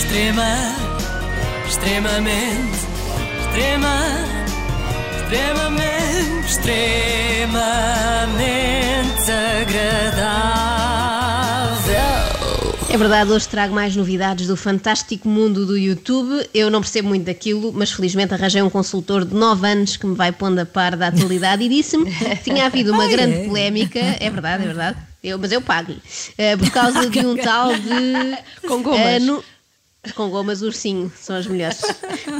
Extrema, extremamente, extrema, extremamente, extremamente agradável. É verdade, hoje trago mais novidades do fantástico mundo do YouTube. Eu não percebo muito daquilo, mas felizmente arranjei um consultor de 9 anos que me vai pondo a par da atualidade e disse-me que tinha havido uma grande polémica. É verdade, é verdade. Eu, mas eu pago-lhe. eh, por causa de um tal de. Com gomas. eh, no- com gomas ursinho, são as mulheres.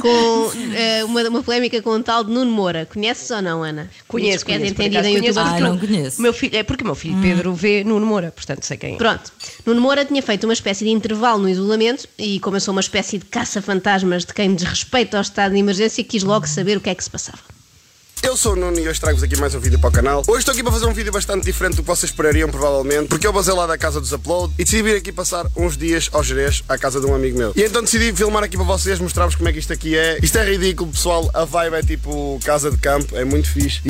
Com eh, uma, uma polémica com um tal de Nuno Moura. Conheces ou não, Ana? Conheço, conheço, por entendida acaso em conheço, YouTube. Ah, o- não conheço. o Meu filho, é porque o meu filho Pedro vê Nuno Moura, portanto sei quem é. Pronto. Nuno Moura tinha feito uma espécie de intervalo no isolamento e, como eu sou uma espécie de caça-fantasmas de quem desrespeita ao estado de emergência, quis logo saber o que é que se passava. Eu sou o Nuno e hoje trago-vos aqui mais um vídeo para o canal. Hoje estou aqui para fazer um vídeo bastante diferente do que vocês esperariam, provavelmente, porque eu basei lá da casa dos Upload e decidi vir aqui passar uns dias ao Jerez, à casa de um amigo meu. E então decidi filmar aqui para vocês, mostrar-vos como é que isto aqui é. Isto é ridículo, pessoal. A vibe é tipo casa de campo, é muito fixe.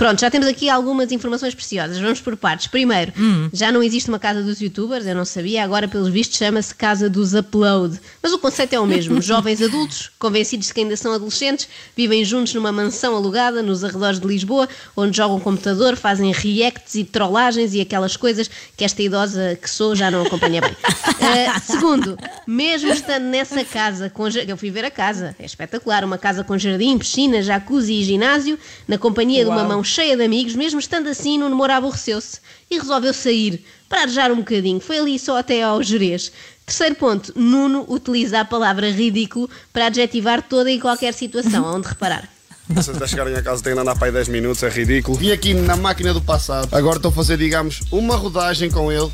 Pronto, já temos aqui algumas informações preciosas. Vamos por partes. Primeiro, já não existe uma casa dos youtubers, eu não sabia, agora pelos vistos chama-se Casa dos Upload. Mas o conceito é o mesmo. Jovens adultos, convencidos de que ainda são adolescentes, vivem juntos numa mansão alugada nos arredores de Lisboa, onde jogam computador, fazem reacts e trollagens e aquelas coisas que esta idosa que sou já não acompanha bem. Uh, segundo, mesmo estando nessa casa, com, eu fui ver a casa, é espetacular, uma casa com jardim, piscina, jacuzzi e ginásio, na companhia de uma Uau. mão cheia de amigos, mesmo estando assim, Nuno Moura aborreceu-se e resolveu sair para arejar um bocadinho. Foi ali só até ao Jerez. Terceiro ponto, Nuno utiliza a palavra ridículo para adjetivar toda e qualquer situação, onde reparar. Vocês até chegarem a casa têm de andar para aí 10 minutos, é ridículo. Vim aqui na máquina do passado. Agora estou a fazer, digamos, uma rodagem com ele.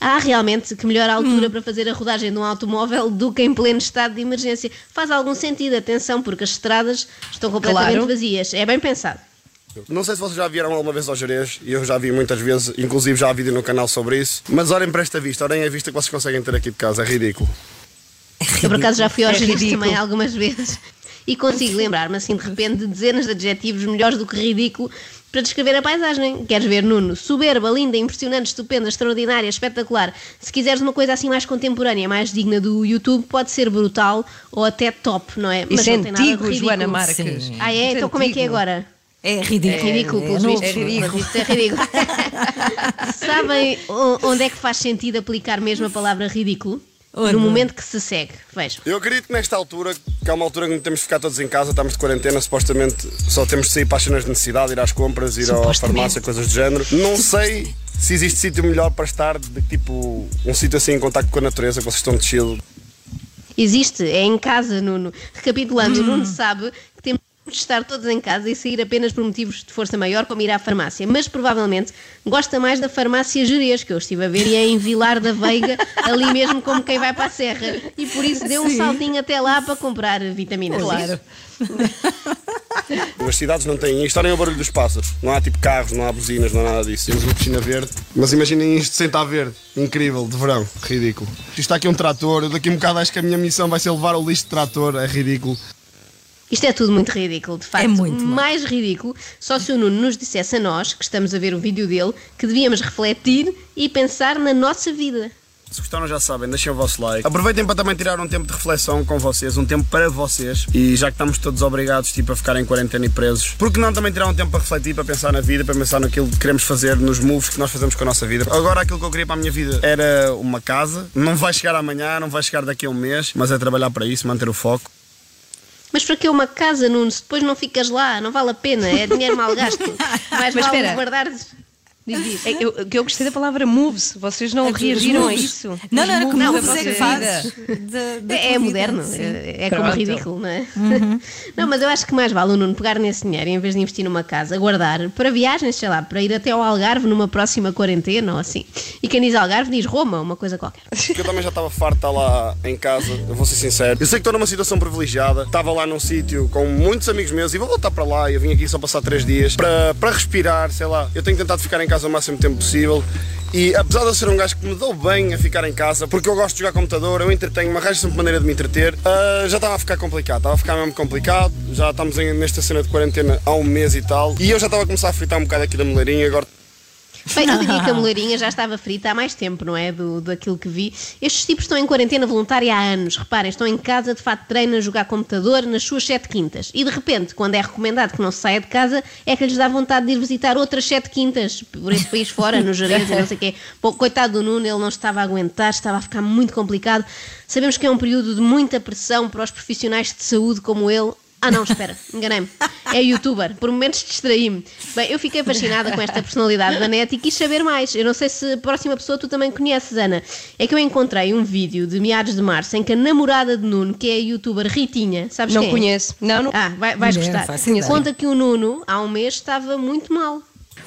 Há realmente que melhor altura para fazer a rodagem de um automóvel do que em pleno estado de emergência. Faz algum sentido, atenção, porque as estradas estão completamente Claro. vazias. É bem pensado. Não sei se vocês já vieram alguma vez ao Jerez, e eu já vi muitas vezes, inclusive já há vídeo no canal sobre isso. Mas olhem para esta vista, olhem a vista que vocês conseguem ter aqui de casa, é ridículo. Eu por acaso já fui ao É Jerez ridículo. também algumas vezes e consigo lembrar-me assim de repente de dezenas de adjetivos melhores do que ridículo para descrever a paisagem. Queres ver, Nuno? Soberba, linda, impressionante, estupenda, extraordinária, espetacular. Se quiseres uma coisa assim mais contemporânea, mais digna do YouTube, pode ser brutal ou até top, não é? Isso é não tem nada de antigo, ridículo. Joana Marques. Sim. Ah, é? Isso Então como é que é antigo. agora? É ridículo. É ridículo, pelos novo. vistos. É ridículo. Pelos vistos é ridículo. Sabem onde é que faz sentido aplicar mesmo a palavra ridículo? Onde? No momento que se segue. Vejam. Eu acredito que nesta altura, que é uma altura em que temos de ficar todos em casa, estamos de quarentena, supostamente só temos de sair para as cenas de necessidade, ir às compras, ir à farmácia, coisas do género. Não sei se existe sítio melhor para estar, de tipo, um sítio assim em contacto com a natureza, que vocês estão de chill. Existe, é em casa, Nuno. Recapitulando, o Nuno sabe que temos estar todos em casa e sair apenas por motivos de força maior, como ir à farmácia. Mas provavelmente gosta mais da farmácia Jerez, que eu estive a ver, e é em Vilar da Veiga, ali mesmo como quem vai para a Serra. E por isso deu um Sim. saltinho até lá para comprar vitaminas. Claro. As cidades não têm isto, olhem o barulho dos pássaros. Não há tipo carros, não há buzinas, não há nada disso. Temos uma piscina verde. Mas imaginem isto sem estar verde. Incrível, de verão. Ridículo. Isto está aqui um trator. Eu daqui a um bocado acho que a minha missão vai ser levar o lixo de trator. É ridículo. Isto é tudo muito ridículo, de facto. É muito, mais ridículo só se o Nuno nos dissesse a nós, que estamos a ver o vídeo dele, que devíamos refletir e pensar na nossa vida. Se gostaram já sabem, deixem o vosso like. Aproveitem para também tirar um tempo de reflexão com vocês, um tempo para vocês. E já que estamos todos obrigados tipo, a ficar em quarentena e presos, por que não também tirar um tempo para refletir, para pensar na vida, para pensar naquilo que queremos fazer, nos moves que nós fazemos com a nossa vida. Agora aquilo que eu queria para a minha vida era uma casa. Não vai chegar amanhã, não vai chegar daqui a um mês, mas é trabalhar para isso, manter o foco. Mas para que uma casa, Nuno? Se depois não ficas lá, não vale a pena, é dinheiro mal gasto. Mais Mas vale espera. guardar. Diz isso. É, eu, que eu gostei da palavra moves. Vocês não reagiram a isso? Não, não, não, que moves é que fazes. É, é moderno, é, é como ridículo, não é? Não, mas eu acho que mais vale o Nuno pegar nesse dinheiro em vez de investir numa casa, guardar para viagens, sei lá, para ir até ao Algarve numa próxima quarentena ou assim. E quem diz Algarve diz Roma, uma coisa qualquer. Porque eu também já estava estar lá em casa, eu vou ser sincero. Eu sei que estou numa situação privilegiada, estava lá num sítio com muitos amigos meus e vou voltar para lá. Eu vim aqui só passar três dias para, para respirar, sei lá. Eu tenho tentado ficar em casa o máximo tempo possível. E apesar de eu ser um gajo que me dou bem a ficar em casa, porque eu gosto de jogar computador, eu entretenho-me, arranjo sempre maneira de me entreter, ah, já estava a ficar complicado, estava a ficar mesmo complicado. Já estamos em- nesta cena de quarentena há um mês e tal. E eu já estava a começar a fritar um bocado aqui da moleirinha, agora Bem, eu diria que a moleirinha já estava frita há mais tempo, não é? Do, daquilo que vi. Estes tipos estão em quarentena voluntária há anos. Reparem, estão em casa de fato de treino a jogar computador nas suas sete quintas. E de repente, quando é recomendado que não se saia de casa, é que lhes dá vontade de ir visitar outras sete quintas por esse país fora, no Jerez e não sei o quê. Bom, coitado do Nuno, ele não estava a aguentar, estava a ficar muito complicado. Sabemos que é um período de muita pressão para os profissionais de saúde como ele. Ah, não, espera, enganei-me. É youtuber, por momentos distraí-me. Bem, eu fiquei fascinada com esta personalidade da net e quis saber mais. Eu não sei se a próxima pessoa tu também conheces, Ana. É que eu encontrei um vídeo de meados de março em que a namorada de Nuno, que é a youtuber Ritinha, sabes Não quem é? conheço. Não, não. Ah, vai- vais Mulher, gostar. Conta que o Nuno, há um mês, estava muito mal.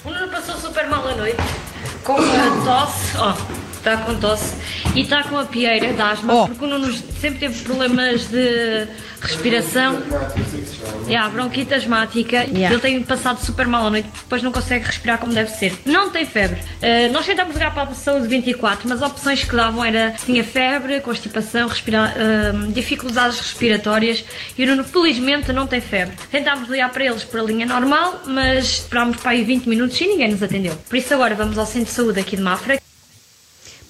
O Nuno passou super mal a noite, com a tosse, ó, está com tosse, e está com a pieira de asma, Oh. porque o Nuno sempre teve problemas de respiração, yeah, bronquite asmática, Yeah. ele tem passado super mal a noite, depois não consegue respirar como deve ser. Não tem febre. Uh, nós tentámos ligar para a saúde 24, mas as opções que davam era tinha febre, constipação, respira, uh, dificuldades respiratórias, e o Nuno felizmente não tem febre. Tentámos ligar para eles por a linha normal, mas esperámos para aí 20 minutos e ninguém nos atendeu. Por isso agora vamos ao centro de saúde aqui de Mafra,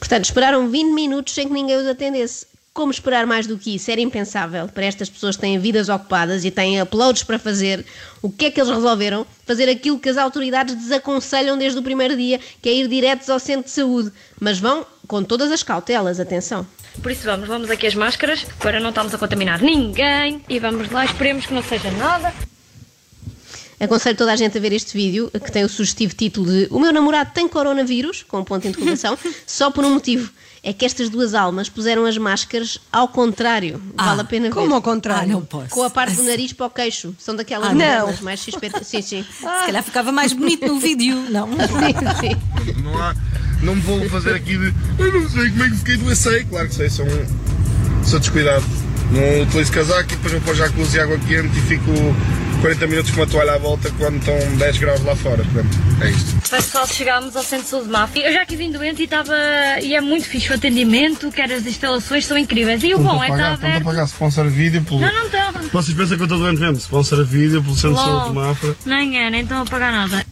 Portanto, esperaram 20 minutos sem que ninguém os atendesse. Como esperar mais do que isso? Era impensável para estas pessoas que têm vidas ocupadas e têm uploads para fazer. O que é que eles resolveram? Fazer aquilo que as autoridades desaconselham desde o primeiro dia, que é ir diretos ao centro de saúde. Mas vão com todas as cautelas, atenção. Por isso vamos, vamos aqui as máscaras para não estarmos a contaminar ninguém e vamos lá, esperemos que não seja nada. Aconselho toda a gente a ver este vídeo, que tem o sugestivo título de O meu namorado tem coronavírus, com um ponto de interrogação, só por um motivo. É que estas duas almas puseram as máscaras ao contrário. Vale a pena ver. Como ao Ah, contrário? não posso. Com a parte do nariz para o queixo. São daquelas Ah, não. mais XP. Sim, sim. Se calhar ficava mais bonito no vídeo, não? sim, sim. Não há. Não me vou fazer aqui de. Eu não sei como é que fiquei doente. Sei, claro que sei, sou, um, sou descuidado. Não utilizo casaco e depois vou pôr jacuzzi e água quente e fico 40 minutos com uma toalha à volta quando estão 10 graus lá fora. Portanto, é isto. Pessoal, chegámos ao Centro de Saúde de Mafra. Eu já aqui vim doente e estava. E é muito fixe o atendimento, quer as instalações são incríveis. E o bom é que está Estão a pagar sponsor vídeo pelo. Não, não estava. Vocês pensam que eu estou doente mesmo? Sponsor vídeo pelo Centro de Saúde de Mafra. Nem é, nem estão a pagar nada.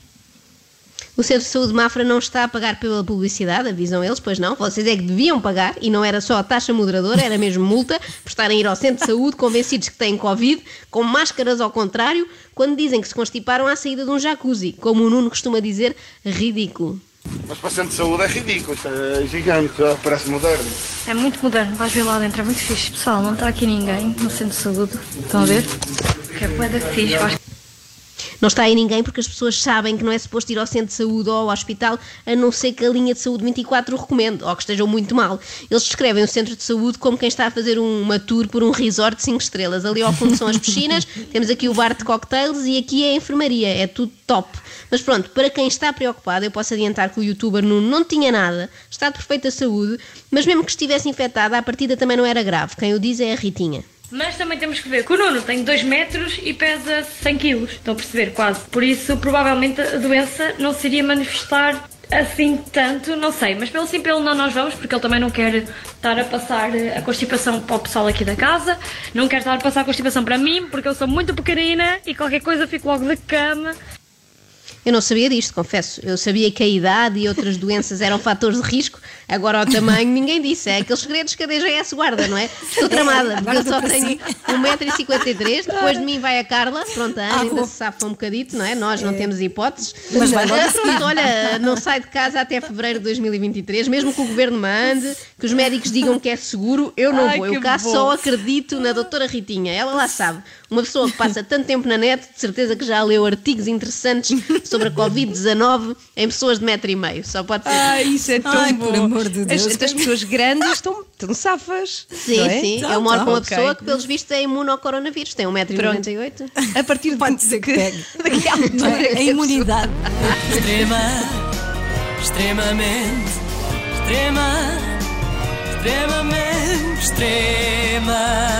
O Centro de Saúde de Mafra não está a pagar pela publicidade, avisam eles, pois não. Vocês é que deviam pagar e não era só a taxa moderadora, era mesmo multa por estarem a ir ao Centro de Saúde convencidos que têm Covid, com máscaras ao contrário, quando dizem que se constiparam à saída de um jacuzzi. Como o Nuno costuma dizer, ridículo. Mas para o Centro de Saúde é ridículo, isto é gigante, parece moderno. É muito moderno, vais ver lá dentro, é muito fixe. Pessoal, não está aqui ninguém no Centro de Saúde. Estão a ver? Que é da fixe. Não está aí ninguém porque as pessoas sabem que não é suposto ir ao centro de saúde ou ao hospital, a não ser que a linha de saúde 24 o recomende, ou que estejam muito mal. Eles descrevem o centro de saúde como quem está a fazer uma tour por um resort de 5 estrelas. Ali ao fundo são as piscinas, temos aqui o bar de cocktails e aqui é a enfermaria, é tudo top. Mas pronto, para quem está preocupado, eu posso adiantar que o youtuber Nuno não tinha nada, está de perfeita saúde, mas mesmo que estivesse infectada, a partida também não era grave. Quem o diz é a Ritinha. Mas também temos que ver que o Nuno tem 2 metros e pesa 100 quilos. Estão a perceber? Quase. Por isso, provavelmente, a doença não se iria manifestar assim tanto, não sei. Mas pelo sim, pelo não nós vamos, porque ele também não quer estar a passar eh, a constipação para o pessoal aqui da casa. Não quer estar a passar a constipação para mim, porque eu sou muito pequenina e qualquer coisa fico logo da cama. Eu não sabia disto, confesso. Eu sabia que a idade e outras doenças eram fatores de risco. Agora, o tamanho, ninguém disse. É aqueles segredos que a DGS guarda, não é? Estou tramada, porque eu só tenho 1,53m. Depois de mim vai a Carla. Pronto, a Ana ainda se safa um bocadito, não é? Nós não temos hipóteses. Mas vai logo a Pronto, olha, não sai de casa até fevereiro de 2023, mesmo que o governo mande, que os médicos digam que é seguro, eu não Ai, vou. Eu cá bom. só acredito na doutora Ritinha. Ela lá sabe. Uma pessoa que passa tanto tempo na net, de certeza que já leu artigos interessantes sobre a Covid-19 em pessoas de metro e meio. Só pode ser. Ai, isso é tão Ai, bom. por amor de Deus. As, as pessoas grandes estão, estão safas. Sim, é? sim. Tá, Eu moro tá, com uma ok. pessoa que, pelos vistos, é imune ao coronavírus. Tem 1,98m. A partir de Pode ser que pegue. Daqui à altura A que a imunidade. Extrema, extremamente, extrema, extremamente, extremamente.